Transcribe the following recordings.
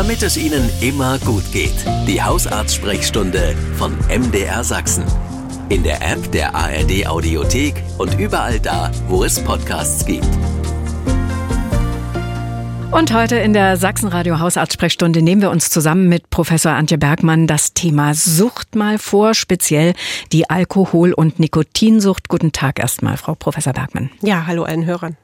damit es Ihnen immer gut geht. Die Hausarzt-Sprechstunde von MDR Sachsen. In der App der ARD Audiothek und überall da, wo es Podcasts gibt. Und heute in der Sachsenradio Hausarztsprechstunde nehmen wir uns zusammen mit Professor Antje Bergmann das Thema Sucht mal vor, speziell die Alkohol- und Nikotinsucht. Guten Tag erstmal, Frau Professor Bergmann. Ja, hallo allen Hörern.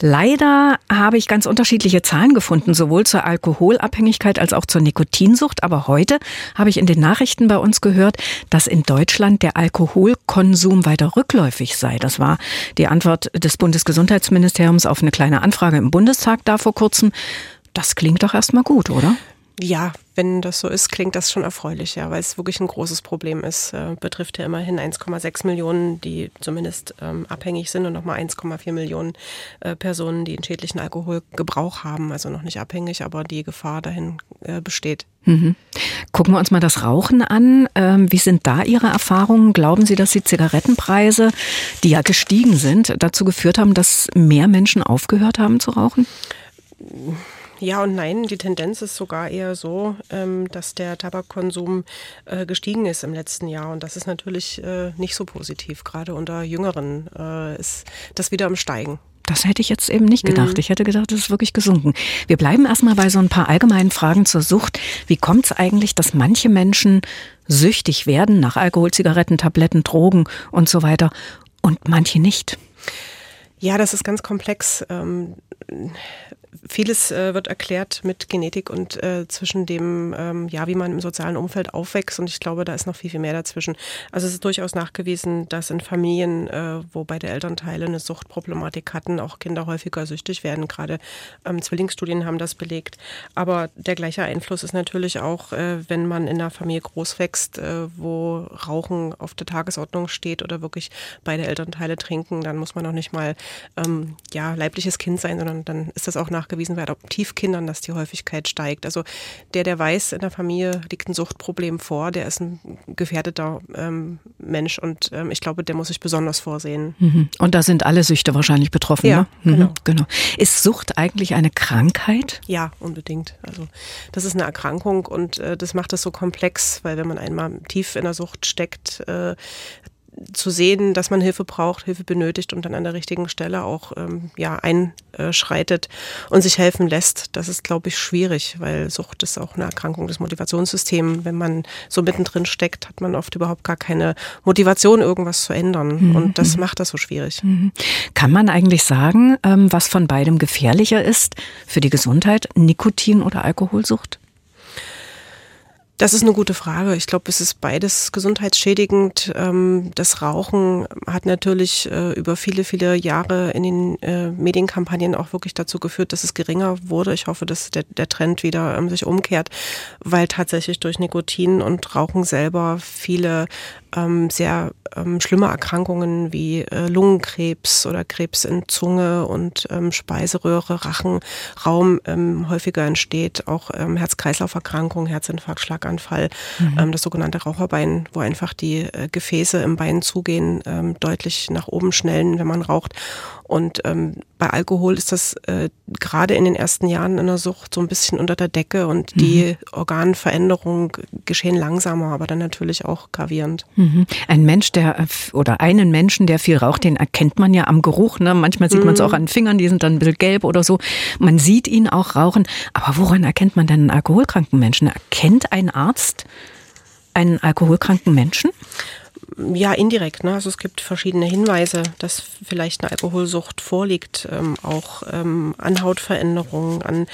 Leider habe ich ganz unterschiedliche Zahlen gefunden, sowohl zur Alkoholabhängigkeit als auch zur Nikotinsucht. Aber heute habe ich in den Nachrichten bei uns gehört, dass in Deutschland der Alkoholkonsum weiter rückläufig sei. Das war die Antwort des Bundesgesundheitsministeriums auf eine kleine Anfrage im Bundestag da vor kurzem. Das klingt doch erstmal gut, oder? Ja, wenn das so ist, klingt das schon erfreulich, ja, weil es wirklich ein großes Problem ist. Äh, betrifft ja immerhin 1,6 Millionen, die zumindest ähm, abhängig sind und nochmal 1,4 Millionen äh, Personen, die einen schädlichen Alkoholgebrauch haben, also noch nicht abhängig, aber die Gefahr dahin äh, besteht. Mhm. Gucken wir uns mal das Rauchen an. Ähm, wie sind da Ihre Erfahrungen? Glauben Sie, dass die Zigarettenpreise, die ja gestiegen sind, dazu geführt haben, dass mehr Menschen aufgehört haben zu rauchen? Ja und nein, die Tendenz ist sogar eher so, ähm, dass der Tabakkonsum äh, gestiegen ist im letzten Jahr. Und das ist natürlich äh, nicht so positiv. Gerade unter Jüngeren äh, ist das wieder am Steigen. Das hätte ich jetzt eben nicht gedacht. Mhm. Ich hätte gedacht, es ist wirklich gesunken. Wir bleiben erstmal bei so ein paar allgemeinen Fragen zur Sucht. Wie kommt es eigentlich, dass manche Menschen süchtig werden nach Alkohol, Zigaretten, Tabletten, Drogen und so weiter und manche nicht? Ja, das ist ganz komplex. Vieles äh, wird erklärt mit Genetik und äh, zwischen dem, ähm, ja, wie man im sozialen Umfeld aufwächst. Und ich glaube, da ist noch viel, viel mehr dazwischen. Also es ist durchaus nachgewiesen, dass in Familien, äh, wo beide Elternteile eine Suchtproblematik hatten, auch Kinder häufiger süchtig werden. Gerade ähm, Zwillingsstudien haben das belegt. Aber der gleiche Einfluss ist natürlich auch, äh, wenn man in einer Familie groß wächst, äh, wo Rauchen auf der Tagesordnung steht oder wirklich beide Elternteile trinken, dann muss man auch nicht mal ähm, ja, leibliches Kind sein, sondern dann ist das auch nach nachgewiesen bei Adoptivkindern, dass die Häufigkeit steigt. Also der, der weiß, in der Familie liegt ein Suchtproblem vor, der ist ein gefährdeter ähm, Mensch und ähm, ich glaube, der muss sich besonders vorsehen. Mhm. Und da sind alle Süchte wahrscheinlich betroffen. Ja, ne? mhm. genau. genau. Ist Sucht eigentlich eine Krankheit? Ja, unbedingt. Also das ist eine Erkrankung und äh, das macht es so komplex, weil wenn man einmal tief in der Sucht steckt, äh, zu sehen, dass man Hilfe braucht, Hilfe benötigt und dann an der richtigen Stelle auch ähm, ja, einschreitet und sich helfen lässt, das ist, glaube ich, schwierig, weil Sucht ist auch eine Erkrankung des Motivationssystems. Wenn man so mittendrin steckt, hat man oft überhaupt gar keine Motivation, irgendwas zu ändern. Mhm. Und das macht das so schwierig. Mhm. Kann man eigentlich sagen, ähm, was von beidem gefährlicher ist für die Gesundheit, Nikotin oder Alkoholsucht? Das ist eine gute Frage. Ich glaube, es ist beides gesundheitsschädigend. Ähm, das Rauchen hat natürlich äh, über viele, viele Jahre in den äh, Medienkampagnen auch wirklich dazu geführt, dass es geringer wurde. Ich hoffe, dass der, der Trend wieder ähm, sich umkehrt, weil tatsächlich durch Nikotin und Rauchen selber viele ähm, sehr ähm, schlimme Erkrankungen wie äh, Lungenkrebs oder Krebs in Zunge und ähm, Speiseröhre, Rachenraum ähm, häufiger entsteht, auch ähm, Herz-Kreislauf-Erkrankungen, Herzinfarkt, Schlaganfall, mhm. ähm, das sogenannte Raucherbein, wo einfach die äh, Gefäße im Bein zugehen, ähm, deutlich nach oben schnellen, wenn man raucht. Und ähm, bei Alkohol ist das äh, gerade in den ersten Jahren in der Sucht so ein bisschen unter der Decke und die mhm. Organveränderungen geschehen langsamer, aber dann natürlich auch gravierend. Mhm. Ein Mensch, der oder einen Menschen, der viel raucht, den erkennt man ja am Geruch. Ne? Manchmal sieht man es auch mhm. an den Fingern, die sind dann ein bisschen gelb oder so. Man sieht ihn auch rauchen. Aber woran erkennt man denn einen alkoholkranken Menschen? Erkennt ein Arzt einen alkoholkranken Menschen? Ja, indirekt. Ne? Also es gibt verschiedene Hinweise, dass vielleicht eine Alkoholsucht vorliegt, ähm, auch ähm, an Hautveränderungen, an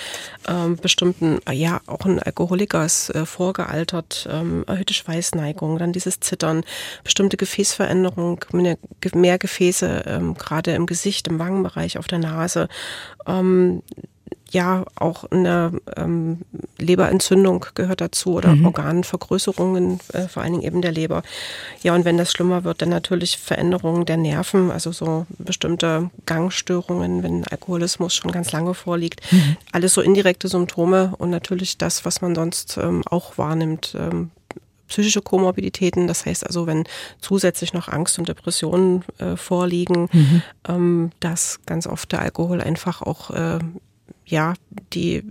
ähm, bestimmten, ja, auch ein Alkoholiker ist äh, vorgealtert, ähm, erhöhte Schweißneigung, dann dieses Zittern, bestimmte Gefäßveränderungen, mehr, mehr Gefäße, ähm, gerade im Gesicht, im Wangenbereich, auf der Nase. Ähm, ja auch eine ähm, Leberentzündung gehört dazu oder mhm. Organvergrößerungen, äh, vor allen Dingen eben der Leber. Ja, und wenn das schlimmer wird, dann natürlich Veränderungen der Nerven, also so bestimmte Gangstörungen, wenn Alkoholismus schon ganz lange vorliegt. Mhm. Alles so indirekte Symptome und natürlich das, was man sonst ähm, auch wahrnimmt. Ähm, psychische Komorbiditäten, das heißt also, wenn zusätzlich noch Angst und Depressionen äh, vorliegen, mhm. ähm, dass ganz oft der Alkohol einfach auch äh, ja, die,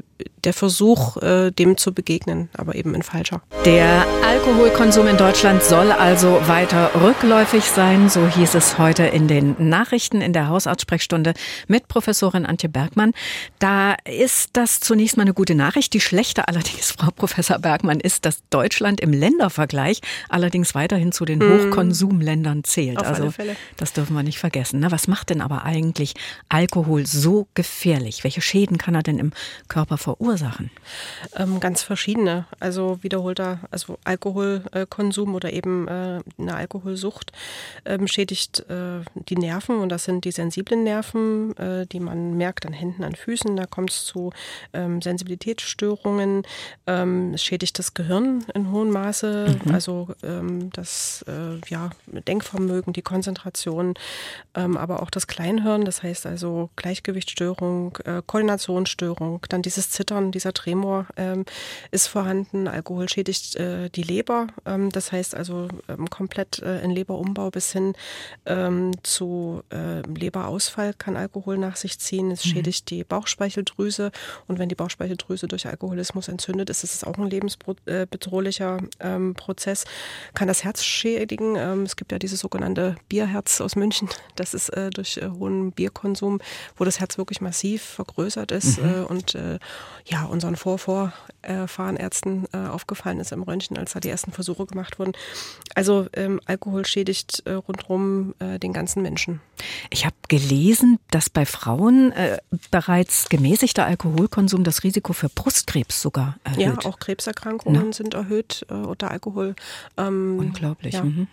der Versuch, äh, dem zu begegnen, aber eben in falscher. Der Alkoholkonsum in Deutschland soll also weiter rückläufig sein, so hieß es heute in den Nachrichten in der Hausarztsprechstunde mit Professorin Antje Bergmann. Da ist das zunächst mal eine gute Nachricht. Die schlechte allerdings, Frau Professor Bergmann, ist, dass Deutschland im Ländervergleich allerdings weiterhin zu den hm. Hochkonsumländern zählt. Auf also das dürfen wir nicht vergessen. Na, was macht denn aber eigentlich Alkohol so gefährlich? Welche Schäden kann er denn im Körper verursachen? Ähm, ganz verschiedene. Also wiederholter, also Alkoholkonsum oder eben äh, eine Alkoholsucht ähm, schädigt äh, die Nerven und das sind die sensiblen Nerven, äh, die man merkt an Händen, an Füßen. Da kommt es zu ähm, Sensibilitätsstörungen. Ähm, es schädigt das Gehirn in hohem Maße, mhm. also ähm, das äh, ja, Denkvermögen, die Konzentration, ähm, aber auch das Kleinhirn. Das heißt also Gleichgewichtsstörung, äh, Koordinationsstörung, dann dieses Zittern, dieser Tremor ähm, ist vorhanden. Alkohol schädigt äh, die Leber. Ähm, das heißt also ähm, komplett äh, in Leberumbau bis hin ähm, zu äh, Leberausfall kann Alkohol nach sich ziehen. Es mhm. schädigt die Bauchspeicheldrüse und wenn die Bauchspeicheldrüse durch Alkoholismus entzündet ist, ist es auch ein lebensbedrohlicher ähm, Prozess. Kann das Herz schädigen. Ähm, es gibt ja dieses sogenannte Bierherz aus München. Das ist äh, durch äh, hohen Bierkonsum, wo das Herz wirklich massiv vergrößert ist mhm. äh, und äh, ja unseren Vorvorfahrenärzten äh, aufgefallen ist im Röntgen, als da die ersten Versuche gemacht wurden. Also ähm, Alkohol schädigt äh, rundherum äh, den ganzen Menschen. Ich habe gelesen, dass bei Frauen äh, bereits gemäßigter Alkoholkonsum das Risiko für Brustkrebs sogar erhöht. Ja, auch Krebserkrankungen Na? sind erhöht äh, unter Alkohol. Ähm, Unglaublich. Ja. Mhm.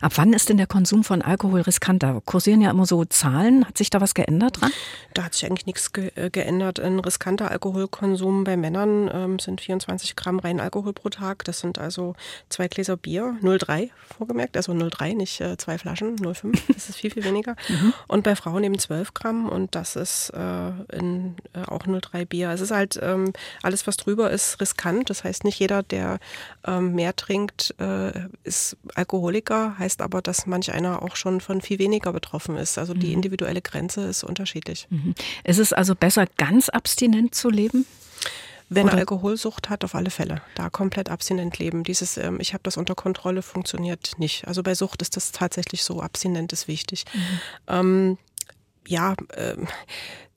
Ab wann ist denn der Konsum von Alkohol riskanter? Kursieren ja immer so Zahlen. Hat sich da was geändert dran? Da hat sich eigentlich nichts ge äh, geändert. Ein riskanter Alkoholkonsum bei Männern ähm, sind 24 Gramm rein Alkohol pro Tag. Das sind also zwei Gläser Bier, 0,3 vorgemerkt. Also 0,3, nicht äh, zwei Flaschen, 0,5. Das ist viel, viel weniger. mhm. Und bei Frauen eben 12 Gramm und das ist äh, in, äh, auch 0,3 Bier. Es ist halt ähm, alles, was drüber ist, riskant. Das heißt, nicht jeder, der ähm, mehr trinkt, äh, ist Alkoholiker heißt aber, dass manch einer auch schon von viel weniger betroffen ist. Also die mhm. individuelle Grenze ist unterschiedlich. Mhm. Ist es also besser, ganz abstinent zu leben? Wenn er Alkoholsucht hat, auf alle Fälle. Da komplett abstinent leben. Dieses, ähm, ich habe das unter Kontrolle, funktioniert nicht. Also bei Sucht ist das tatsächlich so, abstinent ist wichtig. Mhm. Ähm, ja, äh,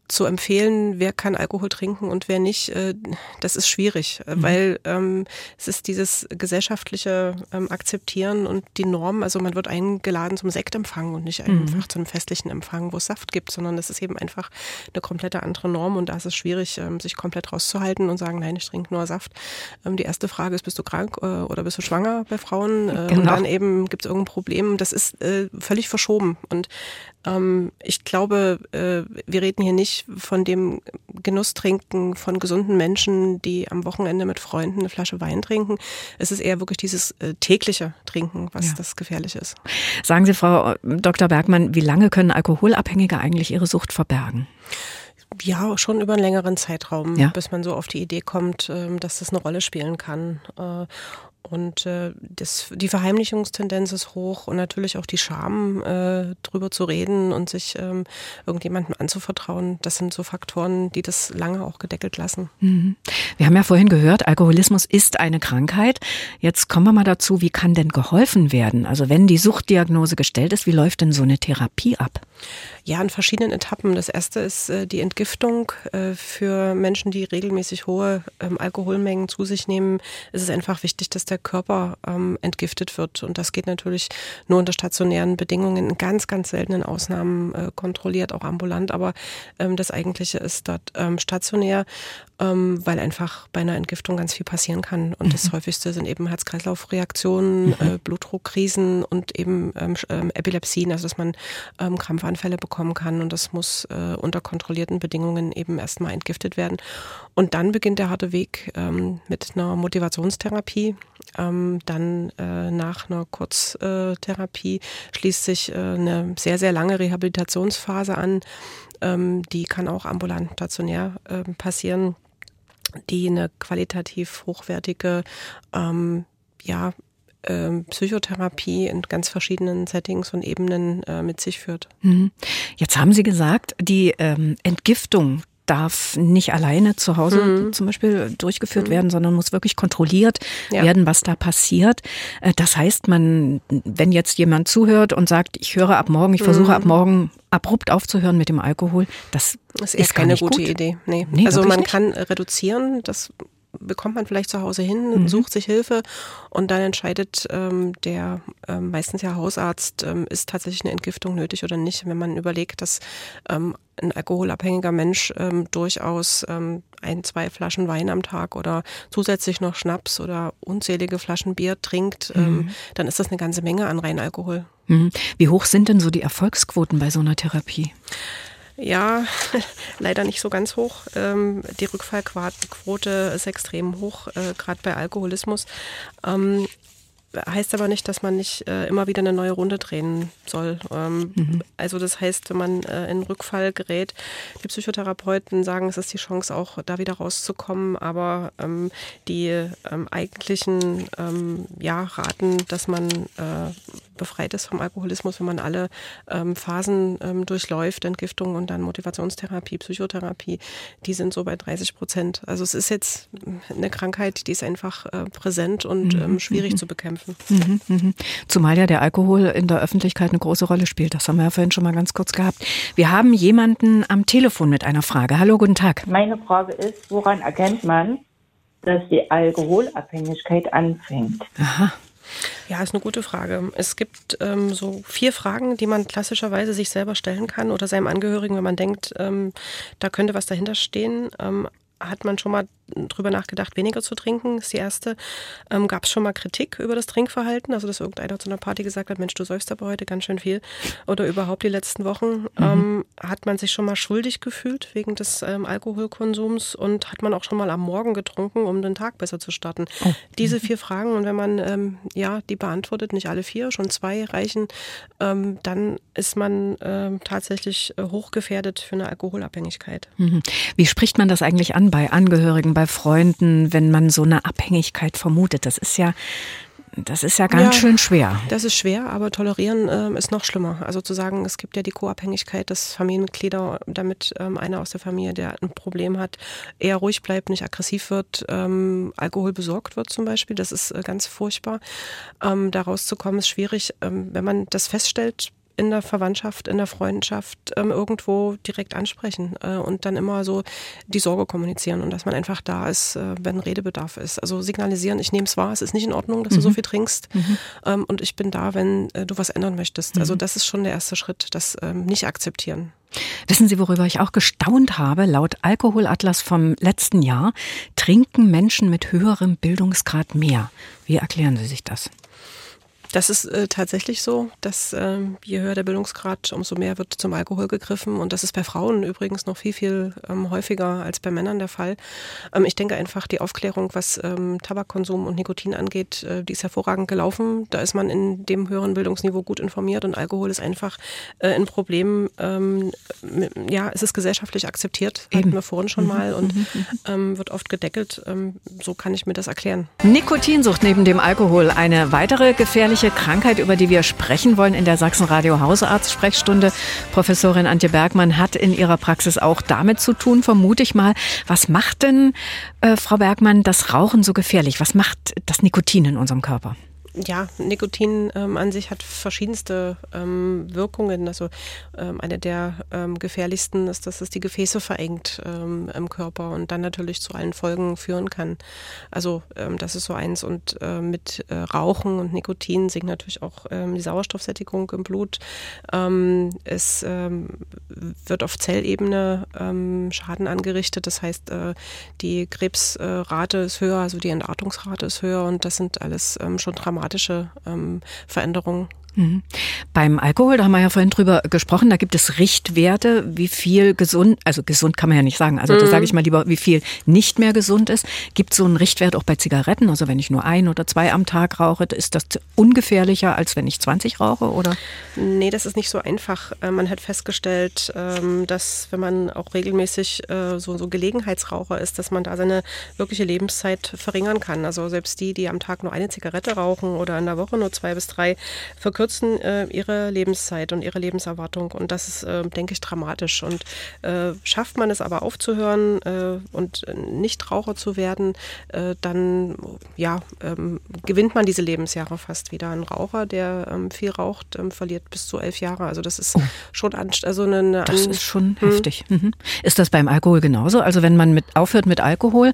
zu empfehlen, wer kann Alkohol trinken und wer nicht, äh, das ist schwierig, äh, mhm. weil ähm, es ist dieses gesellschaftliche ähm, Akzeptieren und die Norm, also man wird eingeladen zum Sektempfang und nicht mhm. einfach zu einem festlichen Empfang, wo es Saft gibt, sondern es ist eben einfach eine komplette andere Norm und da ist es schwierig, ähm, sich komplett rauszuhalten und sagen, nein, ich trinke nur Saft. Ähm, die erste Frage ist, bist du krank äh, oder bist du schwanger bei Frauen? Äh, genau. Und dann eben gibt es irgendein Problem. Das ist äh, völlig verschoben und ähm, ich glaube, äh, wir reden hier nicht von dem Genusstrinken von gesunden Menschen, die am Wochenende mit Freunden eine Flasche Wein trinken. Es ist eher wirklich dieses äh, tägliche Trinken, was ja. das gefährlich ist. Sagen Sie, Frau Dr. Bergmann, wie lange können Alkoholabhängige eigentlich ihre Sucht verbergen? Ja, schon über einen längeren Zeitraum, ja. bis man so auf die Idee kommt, ähm, dass das eine Rolle spielen kann. Und äh, das, die Verheimlichungstendenz ist hoch und natürlich auch die Scham, äh, drüber zu reden und sich ähm, irgendjemandem anzuvertrauen. Das sind so Faktoren, die das lange auch gedeckelt lassen. Mhm. Wir haben ja vorhin gehört, Alkoholismus ist eine Krankheit. Jetzt kommen wir mal dazu, wie kann denn geholfen werden? Also wenn die Suchtdiagnose gestellt ist, wie läuft denn so eine Therapie ab? Ja, in verschiedenen Etappen. Das erste ist äh, die Entgiftung. Äh, für Menschen, die regelmäßig hohe ähm, Alkoholmengen zu sich nehmen, ist es einfach wichtig, dass der Körper ähm, entgiftet wird. Und das geht natürlich nur unter stationären Bedingungen, in ganz, ganz seltenen Ausnahmen äh, kontrolliert, auch ambulant. Aber ähm, das Eigentliche ist dort stationär, weil einfach bei einer Entgiftung ganz viel passieren kann. Und mhm. das häufigste sind eben Herz-Kreislauf-Reaktionen, mhm. Blutdruckkrisen und eben Epilepsien, also dass man Krampfanfälle bekommen kann und das muss äh, unter kontrollierten Bedingungen eben erstmal entgiftet werden. Und dann beginnt der harte Weg ähm, mit einer Motivationstherapie. Ähm, dann äh, nach einer Kurztherapie schließt sich äh, eine sehr, sehr lange Rehabilitationsphase an. Ähm, die kann auch ambulant stationär ähm, passieren, die eine qualitativ hochwertige ähm, ja, ähm, Psychotherapie in ganz verschiedenen Settings und Ebenen äh, mit sich führt. Mhm. Jetzt haben Sie gesagt, die ähm, Entgiftung darf nicht alleine zu Hause mhm. zum Beispiel durchgeführt mhm. werden, sondern muss wirklich kontrolliert ja. werden, was da passiert. Äh, das heißt, man, wenn jetzt jemand zuhört und sagt, ich höre ab morgen, ich versuche ab mhm. morgen abrupt aufzuhören mit dem Alkohol, das, das ist, ist keine gute gut. Idee. Nee. nee also man nicht? kann reduzieren, das bekommt man vielleicht zu Hause hin, mhm. sucht sich Hilfe und dann entscheidet ähm, der ähm, meistens ja Hausarzt, ähm, ist tatsächlich eine Entgiftung nötig oder nicht. Wenn man überlegt, dass ähm, ein alkoholabhängiger Mensch ähm, durchaus ähm, ein, zwei Flaschen Wein am Tag oder zusätzlich noch Schnaps oder unzählige Flaschen Bier trinkt, mhm. dann ist das eine ganze Menge an Reinalkohol. Mhm. Wie hoch sind denn so die Erfolgsquoten bei so einer Therapie? Ja, leider nicht so ganz hoch. Ähm, die Rückfallquote ist extrem hoch, äh, gerade bei Alkoholismus. Ähm, heißt aber nicht, dass man nicht äh, immer wieder eine neue Runde drehen soll. Ähm, mhm. Also das heißt, wenn man äh, in Rückfall gerät, die Psychotherapeuten sagen, es ist die Chance auch da wieder rauszukommen, aber ähm, die ähm, eigentlichen ähm, ja, raten, dass man äh, befreit ist vom Alkoholismus, wenn man alle ähm, Phasen ähm, durchläuft, Entgiftung und dann Motivationstherapie, Psychotherapie, die sind so bei 30 Prozent. Also es ist jetzt eine Krankheit, die ist einfach äh, präsent und mhm. schwierig mhm. zu bekämpfen kämpfen. Mhm, mhm. Zumal ja der Alkohol in der Öffentlichkeit eine große Rolle spielt. Das haben wir ja vorhin schon mal ganz kurz gehabt. Wir haben jemanden am Telefon mit einer Frage. Hallo, guten Tag. Meine Frage ist, woran erkennt man, dass die Alkoholabhängigkeit anfängt? Aha. Ja, ist eine gute Frage. Es gibt ähm, so vier Fragen, die man klassischerweise sich selber stellen kann oder seinem Angehörigen, wenn man denkt, ähm, da könnte was dahinter stehen. Ähm, hat man schon mal drüber nachgedacht, weniger zu trinken, ist die erste. Ähm, Gab es schon mal Kritik über das Trinkverhalten? Also, dass irgendeiner zu einer Party gesagt hat, Mensch, du säufst aber heute ganz schön viel. Oder überhaupt die letzten Wochen. Mhm. Ähm, hat man sich schon mal schuldig gefühlt wegen des ähm, Alkoholkonsums und hat man auch schon mal am Morgen getrunken, um den Tag besser zu starten? Oh. Diese vier Fragen und wenn man ähm, ja die beantwortet, nicht alle vier, schon zwei reichen, ähm, dann ist man ähm, tatsächlich äh, hochgefährdet für eine Alkoholabhängigkeit. Mhm. Wie spricht man das eigentlich an bei Angehörigen, bei Freunden, wenn man so eine Abhängigkeit vermutet? Das ist ja das ist ja ganz ja, schön schwer. Das ist schwer, aber tolerieren ähm, ist noch schlimmer. Also zu sagen, es gibt ja die Co-Abhängigkeit, dass Familienmitglieder, damit ähm, einer aus der Familie, der ein Problem hat, eher ruhig bleibt, nicht aggressiv wird, ähm, Alkohol besorgt wird zum Beispiel. Das ist äh, ganz furchtbar. Ähm, da rauszukommen ist schwierig. Ähm, wenn man das feststellt, in der Verwandtschaft, in der Freundschaft ähm, irgendwo direkt ansprechen äh, und dann immer so die Sorge kommunizieren und dass man einfach da ist, äh, wenn Redebedarf ist. Also signalisieren, ich nehme es wahr, es ist nicht in Ordnung, dass mhm. du so mhm. viel trinkst mhm. ähm, und ich bin da, wenn äh, du was ändern möchtest. Also mhm. das ist schon der erste Schritt, das ähm, nicht akzeptieren. Wissen Sie, worüber ich auch gestaunt habe? Laut Alkoholatlas vom letzten Jahr trinken Menschen mit höherem Bildungsgrad mehr. Wie erklären Sie sich das? Das ist äh, tatsächlich so, dass äh, je höher der Bildungsgrad, umso mehr wird zum Alkohol gegriffen. Und das ist bei Frauen übrigens noch viel, viel ähm, häufiger als bei Männern der Fall. Ähm, ich denke einfach, die Aufklärung, was ähm, Tabakkonsum und Nikotin angeht, äh, die ist hervorragend gelaufen. Da ist man in dem höheren Bildungsniveau gut informiert und Alkohol ist einfach äh, ein Problem. Ähm, ja, es ist gesellschaftlich akzeptiert, Eben. hatten wir vorhin schon mhm. mal und mhm. mhm. ähm, wird oft gedeckelt. Ähm, so kann ich mir das erklären. Nikotinsucht neben dem Alkohol eine weitere gefährliche gefährliche Krankheit, über die wir sprechen wollen in der Sachsenradio Hausarzt-Sprechstunde. Professorin Antje Bergmann hat in ihrer Praxis auch damit zu tun, vermute ich mal. Was macht denn, äh, Frau Bergmann, das Rauchen so gefährlich? Was macht das Nikotin in unserem Körper? Ja, Nikotin ähm, an sich hat verschiedenste ähm, Wirkungen. Also ähm, eine der ähm, gefährlichsten ist, dass es die Gefäße verengt ähm, im Körper und dann natürlich zu allen Folgen führen kann. Also ähm, das ist so eins. Und äh, mit äh, Rauchen und Nikotin sinkt natürlich auch die Sauerstoffsättigung im Blut. es wird auf Zellebene Schaden angerichtet. Das heißt, äh, die Krebsrate ist höher, also die Entartungsrate ist höher und das sind alles schon dramatische dramatische ähm, Veränderungen Mhm. Beim Alkohol, da haben wir ja vorhin drüber gesprochen, da gibt es Richtwerte, wie viel gesund, also gesund kann man ja nicht sagen, also mhm. da sage ich mal lieber, wie viel nicht mehr gesund ist. Gibt es so einen Richtwert auch bei Zigaretten? Also wenn ich nur ein oder zwei am Tag rauche, ist das ungefährlicher, als wenn ich 20 rauche, oder? Nee, das ist nicht so einfach. Äh, man hat festgestellt, ähm, dass wenn man auch regelmäßig äh, so, so Gelegenheitsraucher ist, dass man da seine wirkliche Lebenszeit verringern kann. Also selbst die, die am Tag nur eine Zigarette rauchen Wochen oder in der Woche nur zwei bis drei, verkürzen äh, ihre Lebenszeit und ihre Lebenserwartung. Und das ist, äh, denke ich, dramatisch. Und äh, schafft man es aber aufzuhören äh, und nicht Raucher zu werden, äh, dann ja, ähm, gewinnt man diese Lebensjahre fast wieder. Ein Raucher, der ähm, viel raucht, ähm, verliert bis zu elf Jahre. Also das ist oh. schon also eine, eine Das ist schon hm. heftig. Mhm. Ist das beim Alkohol genauso? Also wenn man mit aufhört mit Alkohol,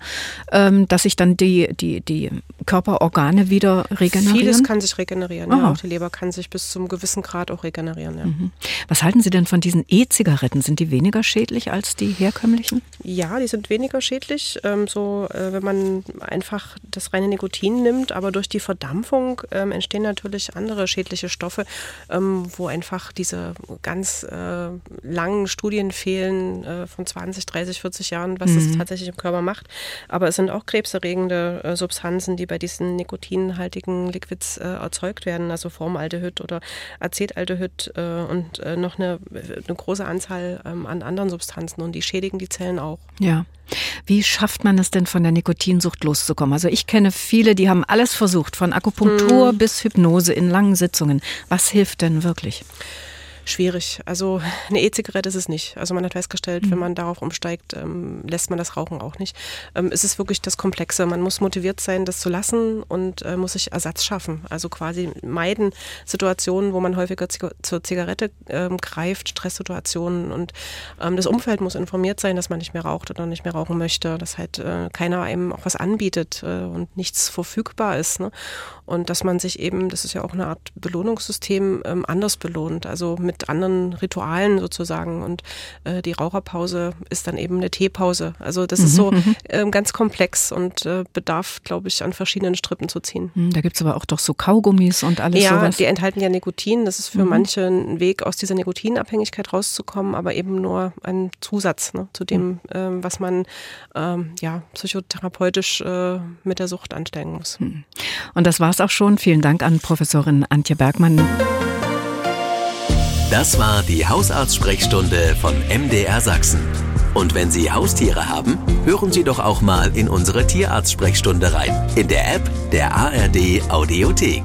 ähm, dass sich dann die, die, die Körperorgane wieder regenerieren? Vieles kann sich regenerieren. Ja. Auch die Leber kann sich bis zum gewissen Grad auch regenerieren. Ja. Mhm. Was halten Sie denn von diesen E-Zigaretten? Sind die weniger schädlich als die herkömmlichen? Ja, die sind weniger schädlich. Ähm, so, äh, wenn man einfach das reine Nikotin nimmt, aber durch die Verdampfung ähm, entstehen natürlich andere schädliche Stoffe, ähm, wo einfach diese ganz äh, langen Studien fehlen äh, von 20, 30, 40 Jahren, was mhm. das tatsächlich im Körper macht. Aber es sind auch krebserregende äh, Substanzen, die bei diesen nikotinhaltigen Liquids äh, erzeugt werden, also Formaldehyd oder Acetaldehyd äh, und äh, noch eine, eine, große Anzahl ähm, an anderen Substanzen und die schädigen die Zellen auch. Ja. Wie schafft man es denn von der Nikotinsucht loszukommen? Also ich kenne viele, die haben alles versucht, von Akupunktur hm. bis Hypnose in langen Sitzungen. Was hilft denn wirklich? Schwierig. Also eine E-Zigarette ist es nicht. Also man hat festgestellt, mhm. wenn man darauf umsteigt, ähm, lässt man das Rauchen auch nicht. Ähm, es ist wirklich das Komplexe. Man muss motiviert sein, das zu lassen und äh, muss sich Ersatz schaffen. Also quasi meiden Situationen, wo man häufiger zur Zigarette ähm, greift, Stresssituationen und ähm, das Umfeld muss informiert sein, dass man nicht mehr raucht oder nicht mehr rauchen möchte, dass halt äh, keiner einem auch was anbietet äh, und nichts verfügbar ist. Ne? Und dass man sich eben, das ist ja auch eine Art Belohnungssystem, ähm, anders belohnt. Also mit mit anderen Ritualen sozusagen. Und äh, die Raucherpause ist dann eben eine Teepause. Also das mhm, ist so äh, ganz komplex und äh, bedarf, glaube ich, an verschiedenen Strippen zu ziehen. Mhm, da gibt es aber auch doch so Kaugummis und alles ja, sowas. die enthalten ja Nikotin. Das ist für mhm. manche ein Weg, aus dieser Nikotinabhängigkeit rauszukommen, aber eben nur ein Zusatz ne, zu dem, äh, was man ähm, ja psychotherapeutisch äh, mit der Sucht ansteigen muss. Mhm. Und das war es auch schon. Vielen Dank an Professorin Antje Bergmann. Das war die Hausarztsprechstunde von MDR Sachsen. Und wenn Sie Haustiere haben, hören Sie doch auch mal in unsere Tierarztsprechstunde rein. In der App der ARD Audiothek.